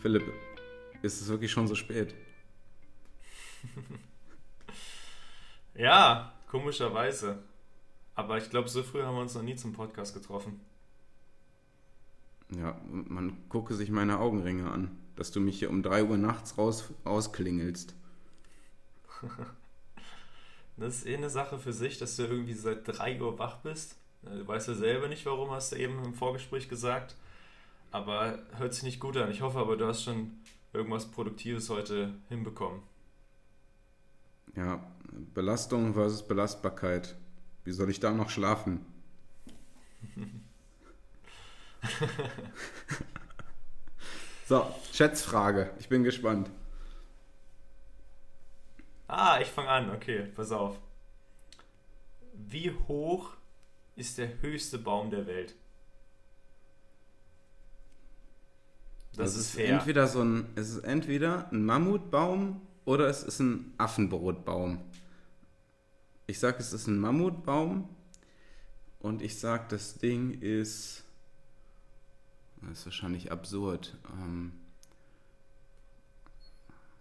Philipp, ist es wirklich schon so spät? ja, komischerweise. Aber ich glaube, so früh haben wir uns noch nie zum Podcast getroffen. Ja, man gucke sich meine Augenringe an, dass du mich hier um 3 Uhr nachts raus, rausklingelst. das ist eh eine Sache für sich, dass du irgendwie seit 3 Uhr wach bist. Du weißt ja selber nicht, warum, hast du eben im Vorgespräch gesagt. Aber hört sich nicht gut an. Ich hoffe aber, du hast schon irgendwas Produktives heute hinbekommen. Ja, Belastung versus Belastbarkeit. Wie soll ich da noch schlafen? so, Schätzfrage. Ich bin gespannt. Ah, ich fange an. Okay, pass auf. Wie hoch ist der höchste Baum der Welt? Das, das ist, ist entweder so ein, es ist entweder ein Mammutbaum oder es ist ein Affenbrotbaum. Ich sage, es ist ein Mammutbaum und ich sage, das Ding ist, das ist wahrscheinlich absurd, ähm,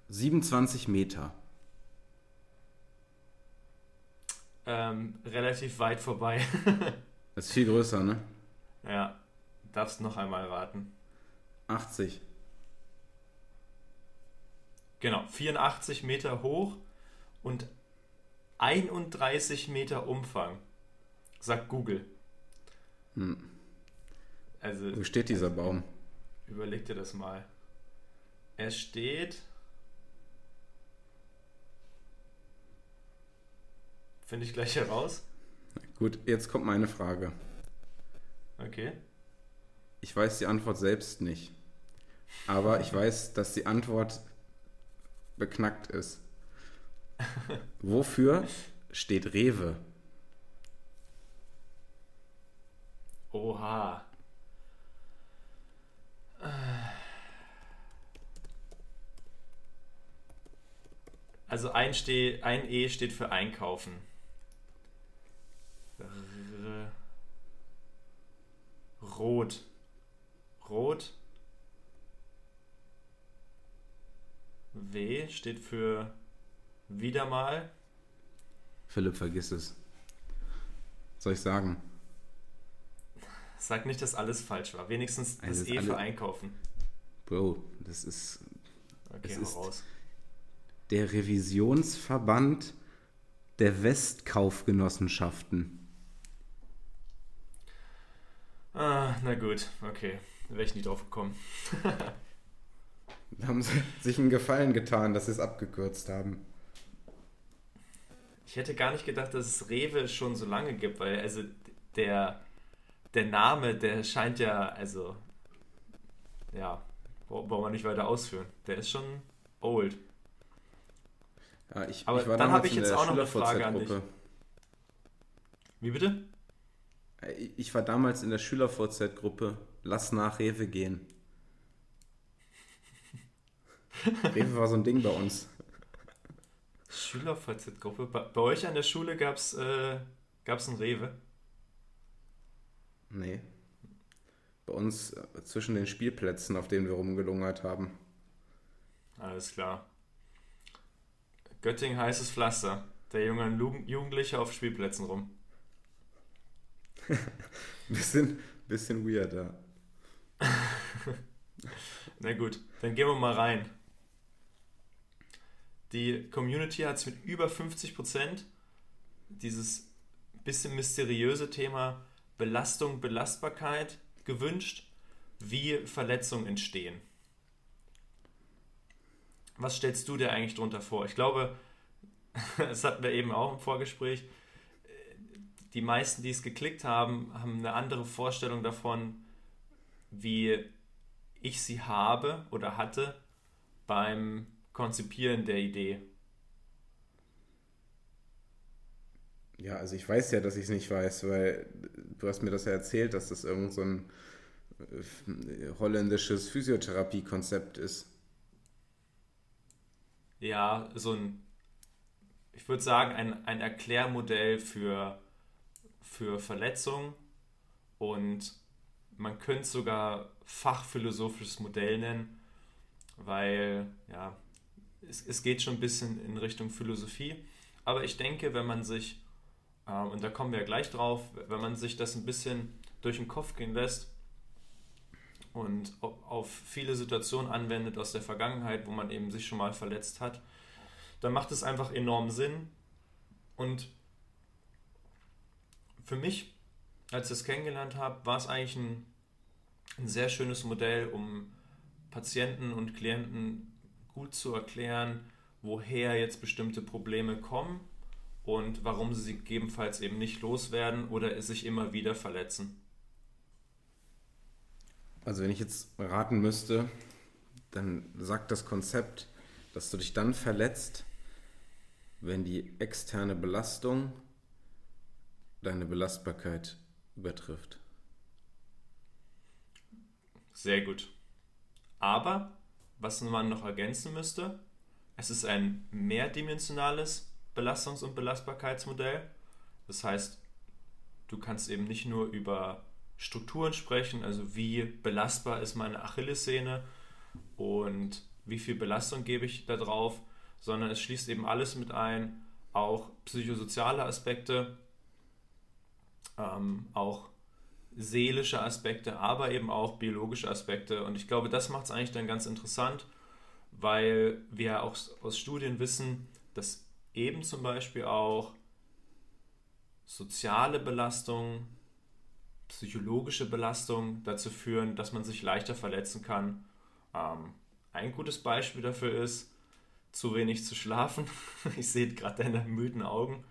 27 Meter. Ähm, relativ weit vorbei. das ist viel größer, ne? Ja, darfst noch einmal raten. 80. Genau, 84 Meter hoch und 31 Meter Umfang, sagt Google. Hm. Also, Wo steht dieser Baum? Überleg dir das mal. Er steht. Finde ich gleich heraus. Gut, jetzt kommt meine Frage. Okay. Ich weiß die Antwort selbst nicht. Aber ich weiß, dass die Antwort beknackt ist. Wofür steht Rewe? Oha. Also ein, Ste ein E steht für Einkaufen. R Rot. Rot. W steht für wieder mal. Philipp, vergiss es. Soll ich sagen? Sag nicht, dass alles falsch war. Wenigstens das E für Einkaufen. Bro, das ist. Okay, es ist der Revisionsverband der Westkaufgenossenschaften. Ah, na gut, okay. Da wäre ich nicht drauf gekommen. Da haben sie sich einen Gefallen getan, dass sie es abgekürzt haben. Ich hätte gar nicht gedacht, dass es Rewe schon so lange gibt, weil also der, der Name, der scheint ja, also ja, wollen wir nicht weiter ausführen. Der ist schon old. Ja, ich, Aber ich war dann habe ich jetzt auch noch eine Frage an dich. Wie bitte? Ich war damals in der Schüler-VZ-Gruppe Lass nach Rewe gehen. Rewe war so ein Ding bei uns. Schüler-VZ-Gruppe? Bei, bei, euch an der Schule gab es äh, gab's ein Rewe? Nee. Bei uns äh, zwischen den Spielplätzen, auf denen wir rumgelungert haben. Alles klar. Göttingen heißes Pflaster. Der junge Jugendliche auf Spielplätzen rum. bisschen, bisschen weird, Na gut, dann gehen wir mal rein. Die Community hat es mit über 50% dieses bisschen mysteriöse Thema Belastung, Belastbarkeit gewünscht, wie Verletzungen entstehen. Was stellst du dir eigentlich darunter vor? Ich glaube, das hatten wir eben auch im Vorgespräch, die meisten, die es geklickt haben, haben eine andere Vorstellung davon, wie ich sie habe oder hatte beim Konzipieren der Idee? Ja, also ich weiß ja, dass ich es nicht weiß, weil du hast mir das ja erzählt, dass das irgend so ein äh, holländisches Physiotherapiekonzept ist. Ja, so ein, ich würde sagen, ein, ein Erklärmodell für, für Verletzungen und man könnte sogar fachphilosophisches Modell nennen, weil ja, es, es geht schon ein bisschen in Richtung Philosophie. Aber ich denke, wenn man sich, äh, und da kommen wir ja gleich drauf, wenn man sich das ein bisschen durch den Kopf gehen lässt und auf viele Situationen anwendet aus der Vergangenheit, wo man eben sich schon mal verletzt hat, dann macht es einfach enorm Sinn. Und für mich, als ich es kennengelernt habe, war es eigentlich ein, ein sehr schönes Modell, um Patienten und Klienten gut zu erklären, woher jetzt bestimmte Probleme kommen und warum sie gegebenenfalls eben nicht loswerden oder sich immer wieder verletzen. Also wenn ich jetzt raten müsste, dann sagt das Konzept, dass du dich dann verletzt, wenn die externe Belastung deine Belastbarkeit übertrifft. Sehr gut. Aber, was man noch ergänzen müsste, es ist ein mehrdimensionales Belastungs- und Belastbarkeitsmodell. Das heißt, du kannst eben nicht nur über Strukturen sprechen, also wie belastbar ist meine Achillessehne und wie viel Belastung gebe ich da drauf, sondern es schließt eben alles mit ein, auch psychosoziale Aspekte, ähm, auch seelische Aspekte, aber eben auch biologische Aspekte. Und ich glaube, das macht es eigentlich dann ganz interessant, weil wir auch aus Studien wissen, dass eben zum Beispiel auch soziale Belastung, psychologische Belastung dazu führen, dass man sich leichter verletzen kann. Ähm, ein gutes Beispiel dafür ist, zu wenig zu schlafen. Ich sehe gerade deine müden Augen.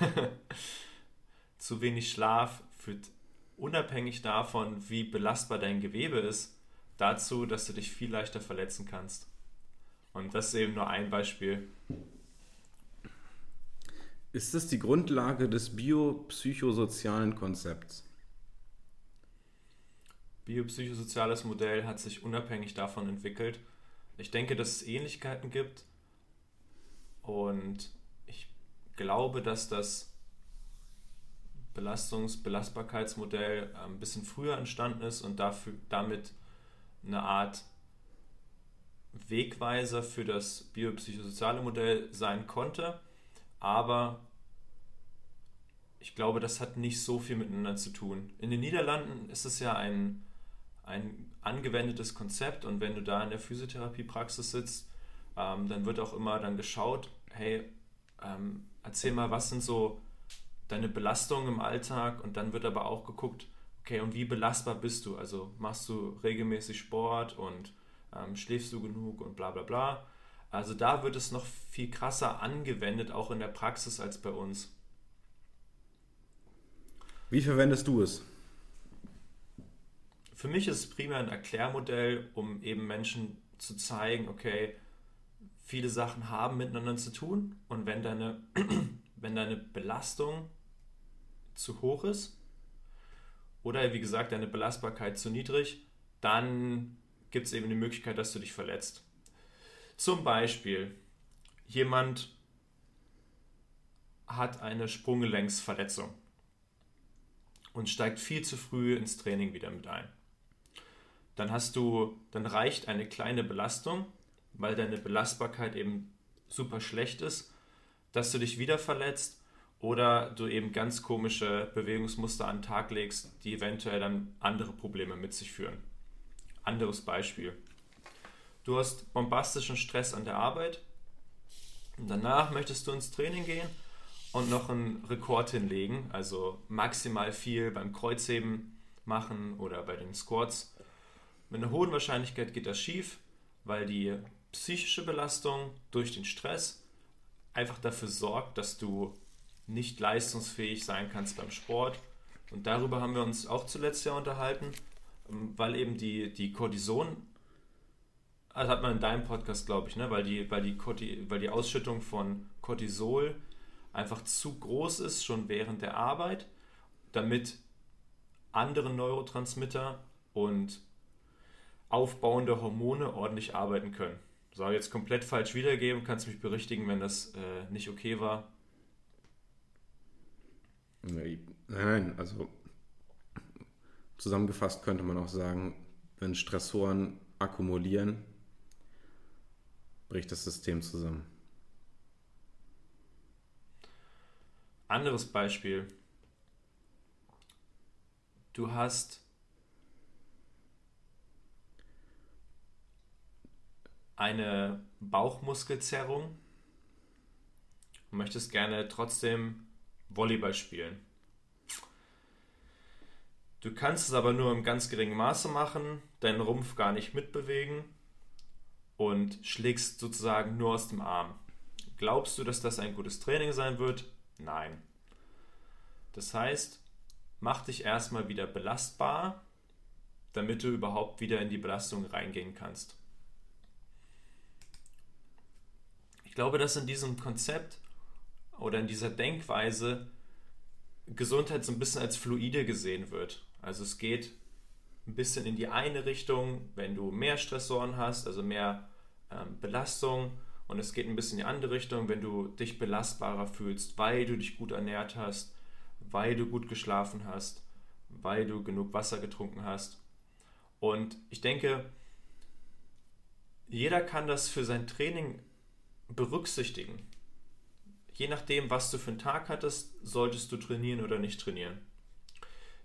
zu wenig Schlaf führt unabhängig davon, wie belastbar dein Gewebe ist, dazu, dass du dich viel leichter verletzen kannst. Und das ist eben nur ein Beispiel. Ist das die Grundlage des biopsychosozialen Konzepts? Biopsychosoziales Modell hat sich unabhängig davon entwickelt. Ich denke, dass es Ähnlichkeiten gibt und ich glaube, dass das Belastungs-, Belastbarkeitsmodell äh, ein bisschen früher entstanden ist und dafür, damit eine Art Wegweiser für das biopsychosoziale Modell sein konnte. Aber ich glaube, das hat nicht so viel miteinander zu tun. In den Niederlanden ist es ja ein, ein angewendetes Konzept und wenn du da in der Physiotherapiepraxis sitzt, ähm, dann wird auch immer dann geschaut, hey, ähm, erzähl mal, was sind so deine Belastungen im Alltag und dann wird aber auch geguckt, okay, und wie belastbar bist du? Also machst du regelmäßig Sport und ähm, schläfst du genug und bla bla bla. Also da wird es noch viel krasser angewendet, auch in der Praxis als bei uns. Wie verwendest du es? Für mich ist es primär ein Erklärmodell, um eben Menschen zu zeigen, okay, viele Sachen haben miteinander zu tun und wenn deine, wenn deine Belastung zu hoch ist oder wie gesagt deine Belastbarkeit zu niedrig, dann gibt es eben die Möglichkeit, dass du dich verletzt. Zum Beispiel, jemand hat eine Sprunggelenksverletzung und steigt viel zu früh ins Training wieder mit ein. Dann hast du, dann reicht eine kleine Belastung, weil deine Belastbarkeit eben super schlecht ist, dass du dich wieder verletzt oder du eben ganz komische Bewegungsmuster an den Tag legst, die eventuell dann andere Probleme mit sich führen. Anderes Beispiel. Du hast bombastischen Stress an der Arbeit und danach möchtest du ins Training gehen und noch einen Rekord hinlegen, also maximal viel beim Kreuzheben machen oder bei den Squats. Mit einer hohen Wahrscheinlichkeit geht das schief, weil die psychische Belastung durch den Stress einfach dafür sorgt, dass du nicht leistungsfähig sein kannst beim Sport. Und darüber haben wir uns auch zuletzt ja unterhalten, ähm, weil eben die, die Cortison, also hat man in deinem Podcast, glaube ich, ne? weil, die, weil, die weil die Ausschüttung von Cortisol einfach zu groß ist, schon während der Arbeit, damit andere Neurotransmitter und aufbauende Hormone ordentlich arbeiten können. So, jetzt komplett falsch wiedergeben, kannst mich berichtigen, wenn das äh, nicht okay war. Nein, also zusammengefasst könnte man auch sagen, wenn Stressoren akkumulieren, bricht das System zusammen. Anderes Beispiel. Du hast eine Bauchmuskelzerrung und möchtest gerne trotzdem Volleyball spielen. Du kannst es aber nur im ganz geringen Maße machen, deinen Rumpf gar nicht mitbewegen und schlägst sozusagen nur aus dem Arm. Glaubst du, dass das ein gutes Training sein wird? Nein. Das heißt, mach dich erstmal wieder belastbar, damit du überhaupt wieder in die Belastung reingehen kannst. Ich glaube, dass in diesem Konzept oder in dieser Denkweise Gesundheit so ein bisschen als fluide gesehen wird. Also es geht ein bisschen in die eine Richtung, wenn du mehr Stressoren hast, also mehr ähm, Belastung. Und es geht ein bisschen in die andere Richtung, wenn du dich belastbarer fühlst, weil du dich gut ernährt hast, weil du gut geschlafen hast, weil du genug Wasser getrunken hast. Und ich denke, jeder kann das für sein Training berücksichtigen. Je nachdem, was du für einen Tag hattest, solltest du trainieren oder nicht trainieren.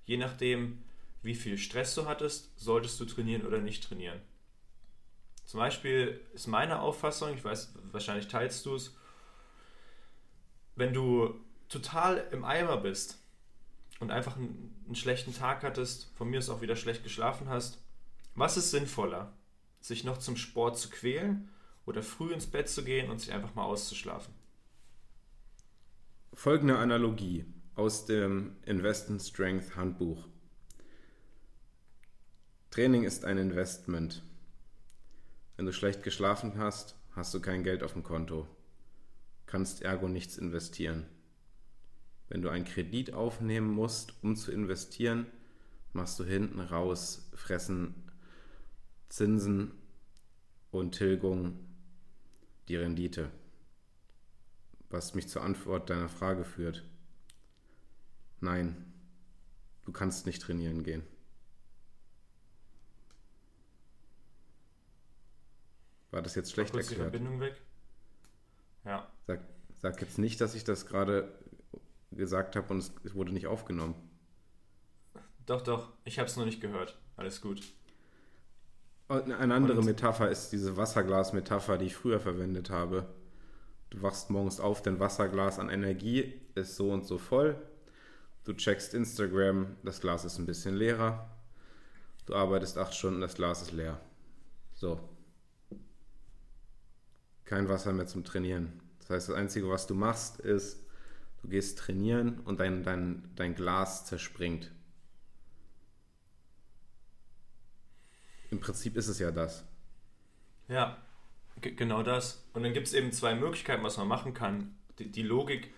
Je nachdem, wie viel Stress du hattest, solltest du trainieren oder nicht trainieren. Zum Beispiel ist meine Auffassung, ich weiß, wahrscheinlich teilst du es, wenn du total im Eimer bist und einfach einen, einen schlechten Tag hattest, von mir aus auch wieder schlecht geschlafen hast, was ist sinnvoller? Sich noch zum Sport zu quälen oder früh ins Bett zu gehen und sich einfach mal auszuschlafen? Folgende Analogie aus dem Investment Strength Handbuch. Training ist ein Investment. Wenn du schlecht geschlafen hast, hast du kein Geld auf dem Konto, kannst ergo nichts investieren. Wenn du einen Kredit aufnehmen musst, um zu investieren, machst du hinten raus, fressen Zinsen und Tilgung die Rendite. Was mich zur Antwort deiner Frage führt. Nein, du kannst nicht trainieren gehen. War das jetzt schlecht erklärt? Die Verbindung weg? Ja. Sag, sag jetzt nicht, dass ich das gerade gesagt habe und es, wurde nicht aufgenommen. Doch, doch. Ich habe es noch nicht gehört. Alles gut. Eine andere und Metapher ist diese Wasserglas-Metapher, die ich früher verwendet habe. Du wachst morgens auf, dein Wasserglas an Energie ist so und so voll. Du checkst Instagram, das Glas ist ein bisschen leerer. Du arbeitest acht Stunden, das Glas ist leer. So kein Wasser mehr zum Trainieren. Das heißt, das Einzige, was du machst, ist, du gehst trainieren und dein, dein, dein Glas zerspringt. Im Prinzip ist es ja das. Ja, genau das. Und dann gibt es eben zwei Möglichkeiten, was man machen kann. Die, die Logik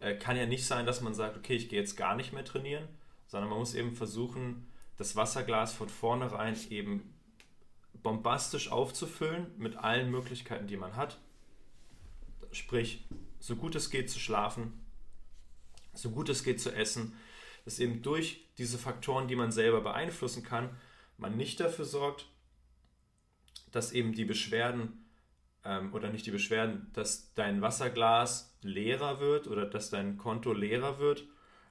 äh, kann ja nicht sein, dass man sagt, okay, ich gehe jetzt gar nicht mehr trainieren, sondern man muss eben versuchen, das Wasserglas von vornherein eben bombastisch aufzufüllen mit allen Möglichkeiten, die man hat. Sprich, so gut es geht zu schlafen, so gut es geht zu essen, dass eben durch diese Faktoren, die man selber beeinflussen kann, man nicht dafür sorgt, dass eben die Beschwerden ähm, oder nicht die Beschwerden, dass dein Wasserglas leerer wird oder dass dein Konto leerer wird,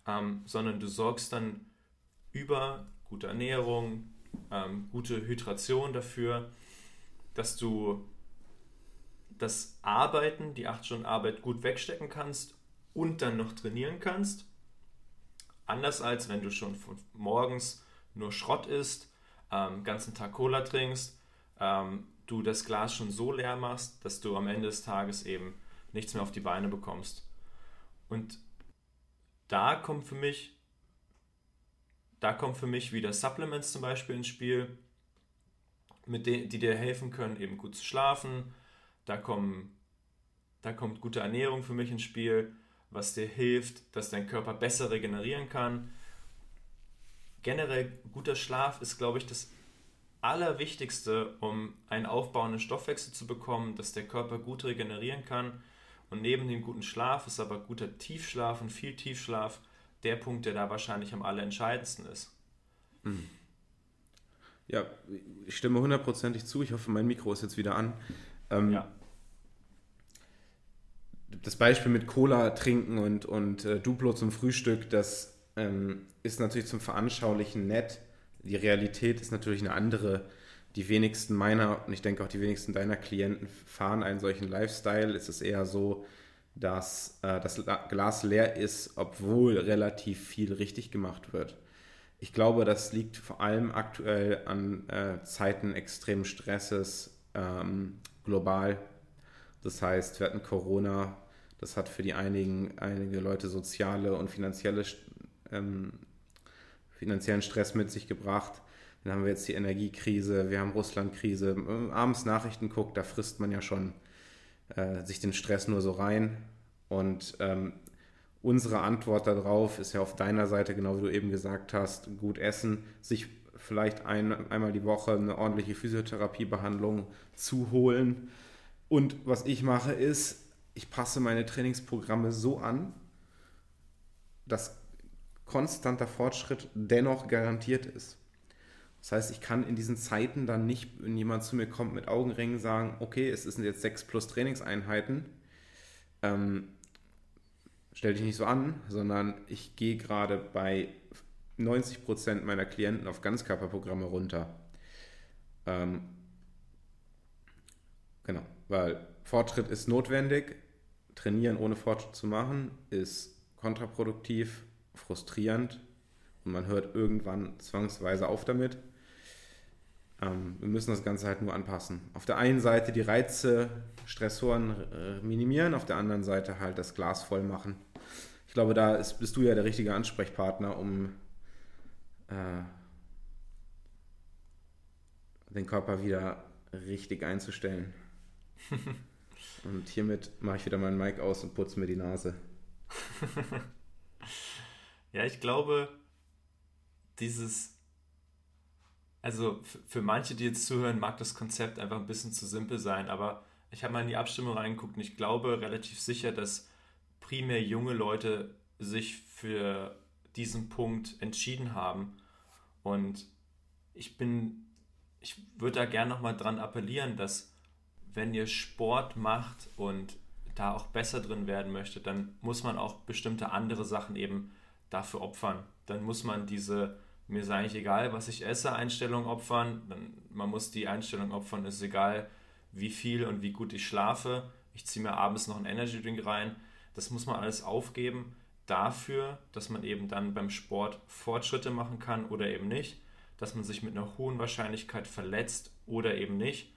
ähm, sondern du sorgst dann über gute Ernährung, ähm, gute Hydration dafür, dass du das Arbeiten, die 8 Stunden Arbeit gut wegstecken kannst und dann noch trainieren kannst. Anders als wenn du schon morgens nur Schrott isst, ähm, ganzen Tag Cola trinkst, ähm, du das Glas schon so leer machst, dass du am Ende des Tages eben nichts mehr auf die Beine bekommst. Und da kommt für mich da kommen für mich wieder Supplements zum Beispiel ins Spiel, mit denen, die dir helfen können, eben gut zu schlafen. Da, kommen, da kommt gute Ernährung für mich ins Spiel, was dir hilft, dass dein Körper besser regenerieren kann. Generell guter Schlaf ist, glaube ich, das Allerwichtigste, um einen aufbauenden Stoffwechsel zu bekommen, dass der Körper gut regenerieren kann. Und neben dem guten Schlaf ist aber guter Tiefschlaf und viel Tiefschlaf der Punkt, der da wahrscheinlich am allerentscheidendsten ist. Hm. Ja, ich stimme hundertprozentig zu. Ich hoffe, mein Mikro ist jetzt wieder an. Ähm, ja. das Beispiel mit Cola trinken und, und äh, Duplo zum Frühstück, das ähm, ist natürlich zum Veranschaulichen nett. Die Realität ist natürlich eine andere. Die wenigsten meiner und ich denke auch die wenigsten deiner Klienten fahren einen solchen Lifestyle. Es ist eher so, dass äh, das Glas leer ist, obwohl relativ viel richtig gemacht wird. Ich glaube, das liegt vor allem aktuell an äh, Zeiten extremen Stresses ähm, global. Das heißt, wir hatten Corona, das hat für die einigen, einige Leute soziale und finanzielle, ähm, finanziellen Stress mit sich gebracht. Dann haben wir jetzt die Energiekrise, wir haben Russlandkrise. Abends Nachrichten guckt, da frisst man ja schon äh, sich den Stress nur so rein. Und ähm, unsere Antwort darauf ist ja auf deiner Seite, genau wie du eben gesagt hast, gut essen, sich vielleicht ein, einmal die Woche eine ordentliche Physiotherapiebehandlung zu holen. Und was ich mache ist, ich passe meine Trainingsprogramme so an, dass konstanter Fortschritt dennoch garantiert ist. Das heißt, ich kann in diesen Zeiten dann nicht, wenn jemand zu mir kommt mit Augenringen, sagen, okay, es sind jetzt sechs plus Trainingseinheiten, ähm, stell dich nicht so an, sondern ich gehe gerade bei 90 Prozent meiner Klienten auf Ganzkörperprogramme runter. Ähm, genau, weil Fortschritt ist notwendig. Trainieren ohne Fortschritt zu machen ist kontraproduktiv, frustrierend und man hört irgendwann zwangsweise auf damit. Ähm, wir müssen das Ganze halt nur anpassen. Auf der einen Seite die Reize, Stressoren äh, minimieren, auf der anderen Seite halt das Glas voll machen. Ich glaube, da ist, bist du ja der richtige Ansprechpartner, um äh, den Körper wieder richtig einzustellen. und hiermit mache ich wieder meinen Mic aus und putze mir die Nase. ja, ich glaube, dieses also für manche, die jetzt zuhören, mag das Konzept einfach ein bisschen zu simpel sein, aber ich habe mal in die Abstimmung reingeguckt und ich glaube relativ sicher, dass primär junge Leute sich für diesen Punkt entschieden haben. Und ich bin, ich würde da gerne nochmal dran appellieren, dass wenn ihr Sport macht und da auch besser drin werden möchte, dann muss man auch bestimmte andere Sachen eben dafür opfern. Dann muss man diese mir ist eigentlich egal, was ich esse, Einstellung opfern. Dann, man muss die Einstellung opfern, ist egal, wie viel und wie gut ich schlafe. Ich ziehe mir abends noch einen Energy Drink rein. Das muss man alles aufgeben dafür, dass man eben dann beim Sport Fortschritte machen kann oder eben nicht, dass man sich mit einer hohen Wahrscheinlichkeit verletzt oder eben nicht.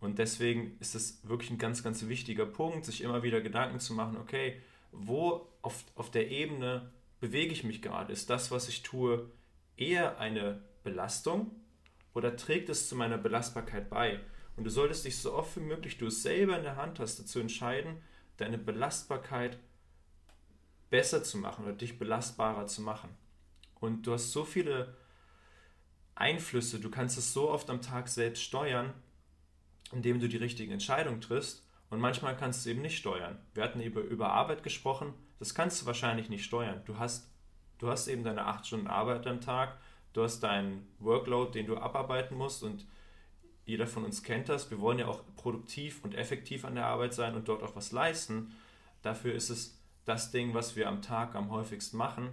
Und deswegen ist es wirklich ein ganz, ganz wichtiger Punkt, sich immer wieder Gedanken zu machen, okay, wo auf, auf der Ebene bewege ich mich gerade? Ist das, was ich tue, eher eine Belastung oder trägt es zu meiner Belastbarkeit bei? Und du solltest dich so oft wie möglich, du es selber in der Hand hast, dazu entscheiden, deine Belastbarkeit besser zu machen oder dich belastbarer zu machen. Und du hast so viele Einflüsse, du kannst es so oft am Tag selbst steuern, indem du die richtigen Entscheidungen triffst. Und manchmal kannst du eben nicht steuern. Wir hatten über, über Arbeit gesprochen, das kannst du wahrscheinlich nicht steuern. Du hast Du hast eben deine acht Stunden Arbeit am Tag, du hast deinen Workload, den du abarbeiten musst und jeder von uns kennt das. Wir wollen ja auch produktiv und effektiv an der Arbeit sein und dort auch was leisten. Dafür ist es das Ding, was wir am Tag am häufigsten machen.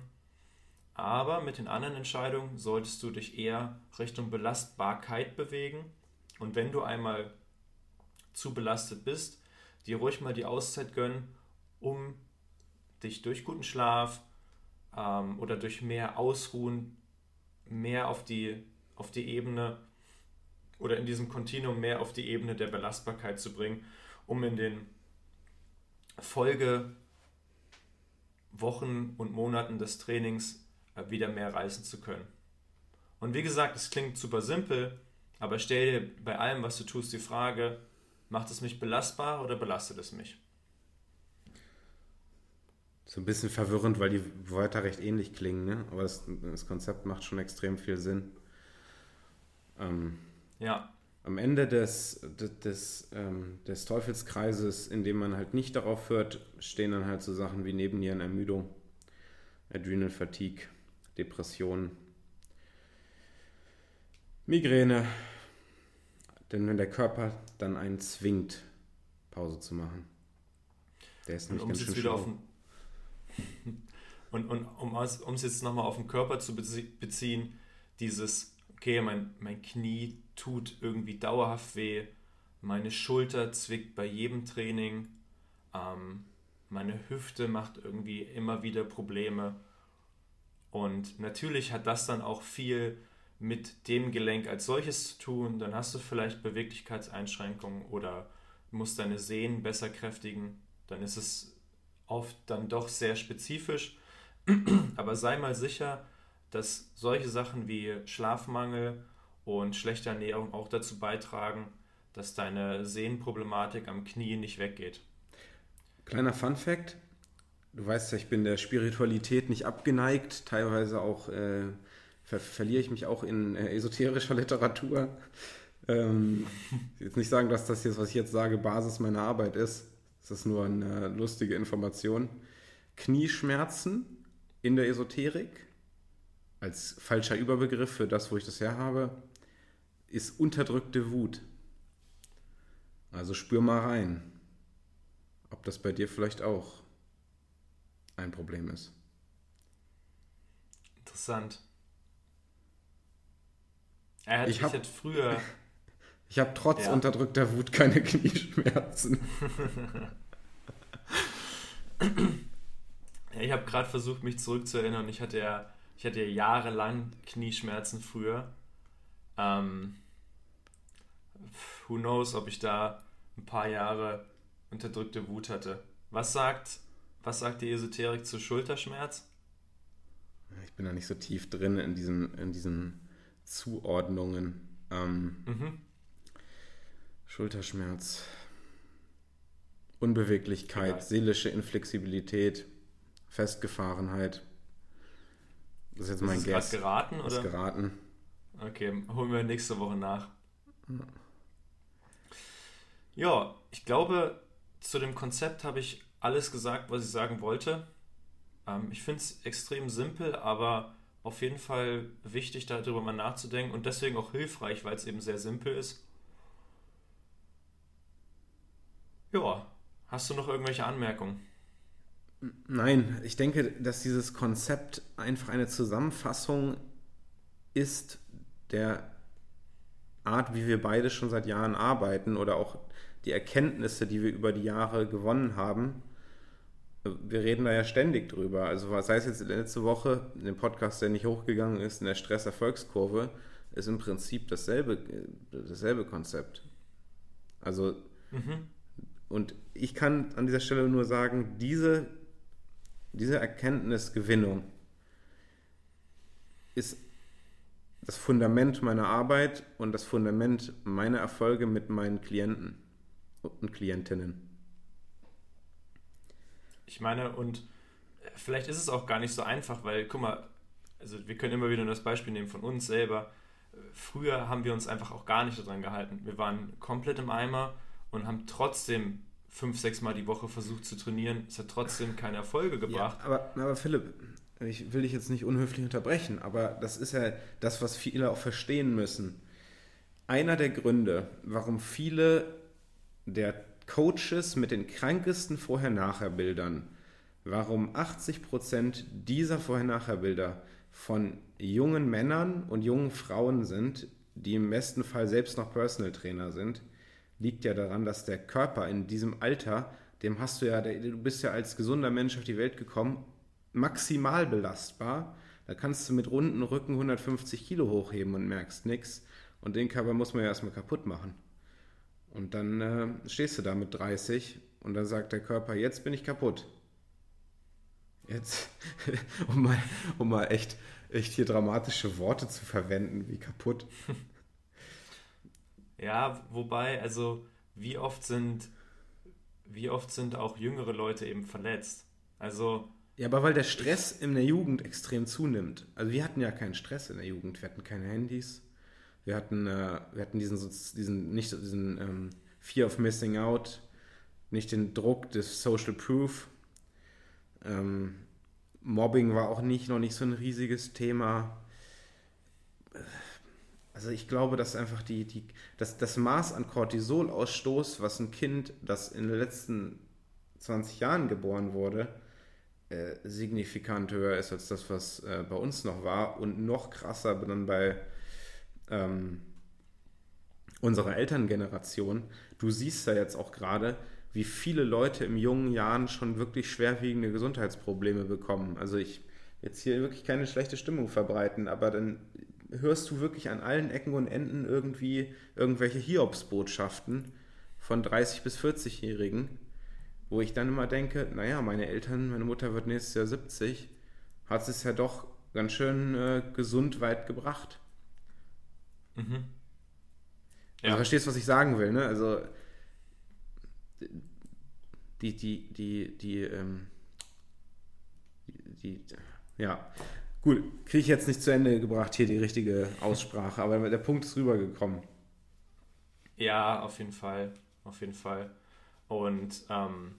Aber mit den anderen Entscheidungen solltest du dich eher Richtung Belastbarkeit bewegen. Und wenn du einmal zu belastet bist, dir ruhig mal die Auszeit gönnen, um dich durch guten Schlaf, ähm, oder durch mehr Ausruhen mehr auf die, auf die Ebene oder in diesem Kontinuum mehr auf die Ebene der Belastbarkeit zu bringen, um in den Folge Wochen und Monaten des Trainings äh, wieder mehr reißen zu können. Und wie gesagt, es klingt super simpel, aber stell dir bei allem, was du tust, die Frage, macht es mich belastbar oder belastet es mich? So ein bisschen verwirrend, weil die Wörter recht ähnlich klingen, ne? aber das, das Konzept macht schon extrem viel Sinn. Ähm, ja. Am Ende des, des, des, ähm, des Teufelskreises, in dem man halt nicht darauf hört, stehen dann halt so Sachen wie Nebennierenermüdung, Adrenal Fatigue, Depression, Migräne. Denn wenn der Körper dann einen zwingt, Pause zu machen. Der ist nämlich ganz schön den, Und, und um es jetzt nochmal auf den Körper zu beziehen, dieses, okay, mein, mein Knie tut irgendwie dauerhaft weh, meine Schulter zwickt bei jedem Training, ähm, meine Hüfte macht irgendwie immer wieder Probleme. Und natürlich hat das dann auch viel mit dem Gelenk als solches zu tun. Dann hast du vielleicht Beweglichkeitseinschränkungen oder musst deine Sehnen besser kräftigen. Dann ist es oft dann doch sehr spezifisch. Aber sei mal sicher, dass solche Sachen wie Schlafmangel und schlechte Ernährung auch dazu beitragen, dass deine Sehnenproblematik am Knie nicht weggeht. Kleiner Fun fact: Du weißt ja, ich bin der Spiritualität nicht abgeneigt, teilweise auch äh, ver verliere ich mich auch in äh, esoterischer Literatur. Ähm, jetzt nicht sagen, dass das jetzt, was ich jetzt sage, Basis meiner Arbeit ist. Das ist nur eine lustige Information. Knieschmerzen in der Esoterik, als falscher Überbegriff für das, wo ich das her habe, ist unterdrückte Wut. Also spür mal rein, ob das bei dir vielleicht auch ein Problem ist. Interessant. Er hat, ich habe früher. Ich habe trotz ja. unterdrückter Wut keine Knieschmerzen. ich habe gerade versucht, mich zurückzuerinnern. Ich hatte ja, ich hatte ja jahrelang Knieschmerzen früher. Ähm, who knows, ob ich da ein paar Jahre unterdrückte Wut hatte. Was sagt, was sagt die Esoterik zu Schulterschmerz? Ich bin da nicht so tief drin in diesen, in diesen Zuordnungen. Ähm, mhm. Schulterschmerz, Unbeweglichkeit, Egal. seelische Inflexibilität, Festgefahrenheit. Das ist jetzt mein ist Guess. geraten, oder? Ist geraten. Okay, holen wir nächste Woche nach. Ja, ich glaube, zu dem Konzept habe ich alles gesagt, was ich sagen wollte. Ähm, ich finde es extrem simpel, aber auf jeden Fall wichtig, darüber mal nachzudenken und deswegen auch hilfreich, weil es eben sehr simpel ist. Ja, hast du noch irgendwelche Anmerkungen? Nein, ich denke, dass dieses Konzept einfach eine Zusammenfassung ist der Art, wie wir beide schon seit Jahren arbeiten oder auch die Erkenntnisse, die wir über die Jahre gewonnen haben wir reden da ja ständig drüber. Also sei es jetzt letzte Woche, in dem Podcast, der nicht hochgegangen ist, in der Stresserfolgskurve, ist im Prinzip dasselbe, dasselbe Konzept. Also, mhm. Und ich kann an dieser Stelle nur sagen, diese, diese Erkenntnisgewinnung ist das Fundament meiner Arbeit und das Fundament meiner Erfolge mit meinen Klienten und Klientinnen. Ich meine, und vielleicht ist es auch gar nicht so einfach, weil, guck mal, also wir können immer wieder das Beispiel nehmen von uns selber. Früher haben wir uns einfach auch gar nicht daran gehalten. Wir waren komplett im Eimer und haben trotzdem fünf, sechs Mal die Woche versucht zu trainieren. Es hat trotzdem keine Erfolge gebracht. Ja, aber, aber Philipp, ich will dich jetzt nicht unhöflich unterbrechen, aber das ist ja das, was viele auch verstehen müssen. Einer der Gründe, warum viele der Coaches mit den krankesten Vorher-Nachher-Bildern, warum 80% dieser Vorher-Nachher-Bilder von jungen Männern und jungen Frauen sind, die im besten Fall selbst noch Personal Trainer sind, liegt ja daran, dass der Körper in diesem Alter, dem hast du ja, du bist ja als gesunder Mensch auf die Welt gekommen, maximal belastbar. Da kannst du mit runden Rücken 150 Kilo hochheben und merkst nichts. Und den Körper muss man ja erstmal kaputt machen. Und dann äh, stehst du da mit 30 und dann sagt der Körper, jetzt bin ich kaputt. Jetzt, um mal, um mal echt, echt hier dramatische Worte zu verwenden, wie kaputt. Ja, wobei, also wie oft sind, wie oft sind auch jüngere Leute eben verletzt? Also. Ja, aber weil der Stress in der Jugend extrem zunimmt. Also wir hatten ja keinen Stress in der Jugend, wir hatten keine Handys, wir hatten, äh, wir hatten diesen, diesen, nicht diesen ähm, Fear of Missing Out, nicht den Druck des Social Proof. Ähm, Mobbing war auch nicht, noch nicht so ein riesiges Thema. Also ich glaube, dass einfach die, die, das, das Maß an Cortisolausstoß, was ein Kind, das in den letzten 20 Jahren geboren wurde, äh, signifikant höher ist als das, was äh, bei uns noch war und noch krasser dann bei ähm, unserer Elterngeneration. Du siehst ja jetzt auch gerade, wie viele Leute im jungen Jahren schon wirklich schwerwiegende Gesundheitsprobleme bekommen. Also ich jetzt hier wirklich keine schlechte Stimmung verbreiten, aber dann hörst du wirklich an allen Ecken und Enden irgendwie irgendwelche Hiobsbotschaften von 30 bis 40-Jährigen, wo ich dann immer denke, naja, meine Eltern, meine Mutter wird nächstes Jahr 70, hat es ja doch ganz schön äh, gesund weit gebracht. Mhm. Ja. Also verstehst, was ich sagen will, ne? Also die, die, die, die, ähm, die, die ja. Gut, kriege ich jetzt nicht zu Ende gebracht hier die richtige Aussprache, aber der Punkt ist rübergekommen. Ja, auf jeden Fall. Auf jeden Fall. Und ähm,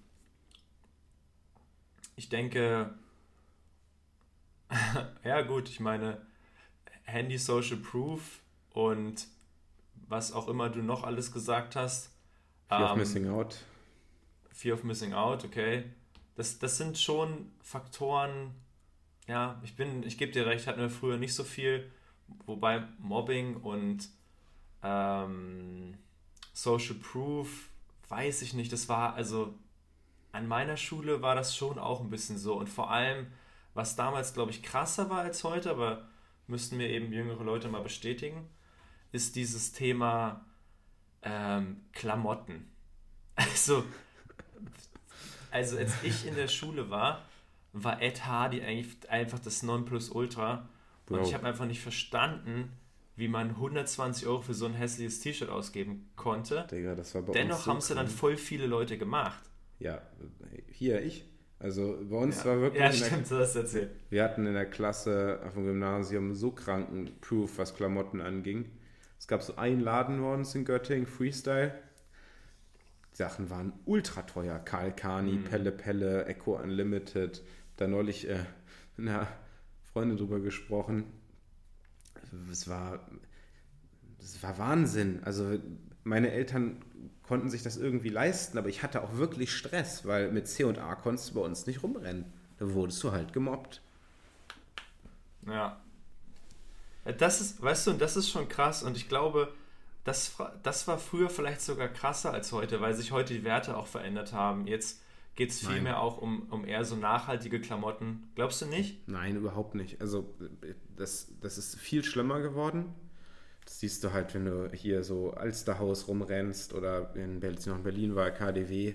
ich denke, ja gut, ich meine, Handy Social Proof und was auch immer du noch alles gesagt hast. Fear ähm, of Missing Out. Fear of Missing Out, okay. Das, das sind schon Faktoren, ja, ich bin, ich gebe dir recht, hatten wir früher nicht so viel, wobei Mobbing und ähm, Social Proof, weiß ich nicht, das war, also an meiner Schule war das schon auch ein bisschen so und vor allem, was damals, glaube ich, krasser war als heute, aber müssten mir eben jüngere Leute mal bestätigen, ist dieses Thema ähm, Klamotten. Also, also als ich in der Schule war, war Ed Hardy eigentlich einfach das Nonplusultra. Bro. Und ich habe einfach nicht verstanden, wie man 120 Euro für so ein hässliches T-Shirt ausgeben konnte. Digga, das war bei Dennoch haben es so dann voll viele Leute gemacht. Ja, hier ich. Also bei uns ja. war wirklich. Ja, stimmt, der, das erzählt. Wir hatten in der Klasse auf dem Gymnasium so kranken Proof, was Klamotten anging. Es gab so einen Laden bei uns in Göttingen, Freestyle. Die Sachen waren ultra teuer. Karl Kani, mhm. Pelle Pelle, Echo Unlimited, da neulich äh, einer Freundin drüber gesprochen. Es war, es war Wahnsinn. Also meine Eltern konnten sich das irgendwie leisten, aber ich hatte auch wirklich Stress, weil mit C und A konntest du bei uns nicht rumrennen. Da wurdest du halt gemobbt. Ja. Das ist, weißt du, und das ist schon krass und ich glaube, das, das war früher vielleicht sogar krasser als heute, weil sich heute die Werte auch verändert haben. Jetzt geht es vielmehr auch um, um eher so nachhaltige Klamotten. Glaubst du nicht? Nein, überhaupt nicht. Also das, das ist viel schlimmer geworden. Das siehst du halt, wenn du hier so Alsterhaus rumrennst oder in Berlin, noch in Berlin war KDW, äh,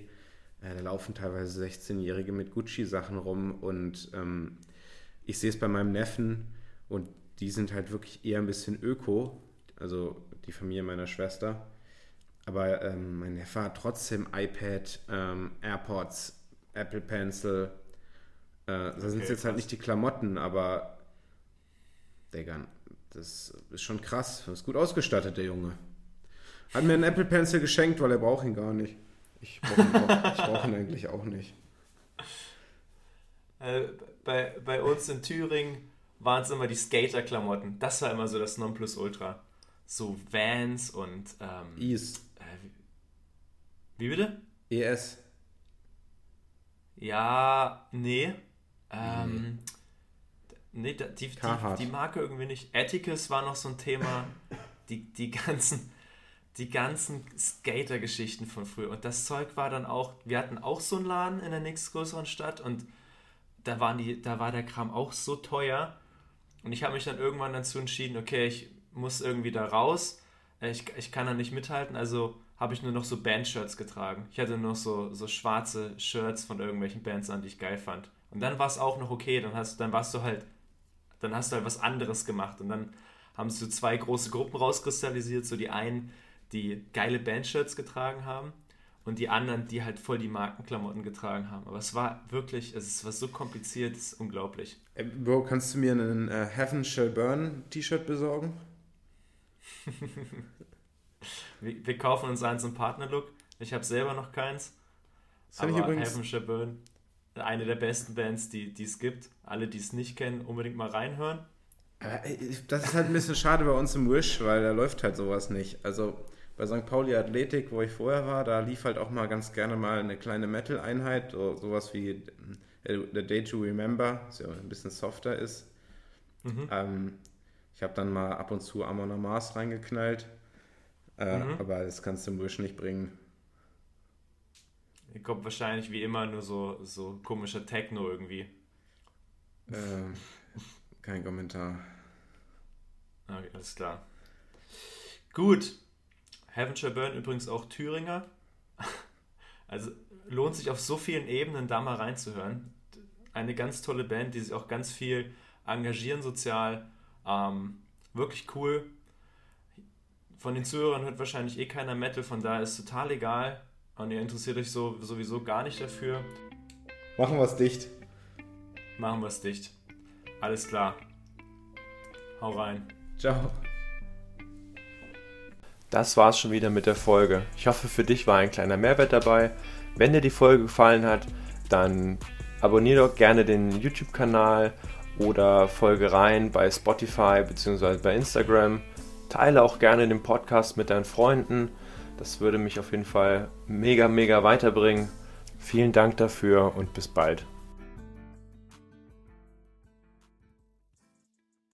da laufen teilweise 16-Jährige mit Gucci-Sachen rum und ähm, ich sehe es bei meinem Neffen und die sind halt wirklich eher ein bisschen öko, also die Familie meiner Schwester aber ähm, mein Neffe hat trotzdem iPad, ähm, AirPods, Apple Pencil. Äh, da okay, sind jetzt halt nicht die Klamotten, aber Digga, das ist schon krass. Das ist gut ausgestattet, der Junge. Hat mir einen Apple Pencil geschenkt, weil er braucht ihn gar nicht. Ich brauche ihn, brauch ihn eigentlich auch nicht. Äh, bei, bei uns in Thüringen waren es immer die Skater-Klamotten. Das war immer so das Nonplusultra. So Vans und ähm, Ease. Wie bitte? ES. Ja, nee. Ähm, nee, die, die, die, Marke irgendwie nicht. Atticus war noch so ein Thema. die, die ganzen, die ganzen Skater-Geschichten von früher. Und das Zeug war dann auch, wir hatten auch so einen Laden in der nächstgrößeren Stadt und da, waren die, da war der Kram auch so teuer. Und ich habe mich dann irgendwann dazu entschieden, okay, ich muss irgendwie da raus. Ich, ich kann da nicht mithalten, also habe ich nur noch so Band-Shirts getragen. Ich hatte nur noch so, so schwarze Shirts von irgendwelchen Bands an, die ich geil fand. Und dann war es auch noch okay, dann hast dann warst du halt, dann hast du halt was anderes gemacht. Und dann haben so zwei große Gruppen rauskristallisiert, so die einen, die geile Band-Shirts getragen haben und die anderen, die halt voll die Markenklamotten getragen haben. Aber es war wirklich, es war so kompliziert, es ist unglaublich. Äh, Bro, kannst du mir einen äh, Heaven Shall Burn T-Shirt besorgen? Wir, wir, kaufen uns eins im Partnerlook. Ich habe selber noch keins. Das aber übrigens... Heaven Burn, eine der besten Bands, die es gibt. Alle, die es nicht kennen, unbedingt mal reinhören. Das ist halt ein bisschen schade bei uns im Wish, weil da läuft halt sowas nicht. Also bei St. Pauli Athletik, wo ich vorher war, da lief halt auch mal ganz gerne mal eine kleine Metal-Einheit, so, sowas wie äh, The Day to Remember, was ja ein bisschen softer ist. Mhm. Ähm, ich habe dann mal ab und zu Amon Amas reingeknallt, äh, mhm. aber das kannst du im Wish nicht bringen. Hier kommt wahrscheinlich wie immer nur so, so komischer Techno irgendwie. Ähm, kein Kommentar. Okay, alles klar. Gut. Heavenshire Burn übrigens auch Thüringer. Also lohnt sich auf so vielen Ebenen da mal reinzuhören. Eine ganz tolle Band, die sich auch ganz viel engagieren sozial. Ähm, wirklich cool. Von den Zuhörern hört wahrscheinlich eh keiner Metal, von daher ist es total egal. Und ihr interessiert euch so, sowieso gar nicht dafür. Machen wir es dicht. Machen wir es dicht. Alles klar. Hau rein. Ciao. Das war's schon wieder mit der Folge. Ich hoffe, für dich war ein kleiner Mehrwert dabei. Wenn dir die Folge gefallen hat, dann abonniere doch gerne den YouTube-Kanal oder folge rein bei Spotify bzw. bei Instagram. Teile auch gerne den Podcast mit deinen Freunden. Das würde mich auf jeden Fall mega, mega weiterbringen. Vielen Dank dafür und bis bald.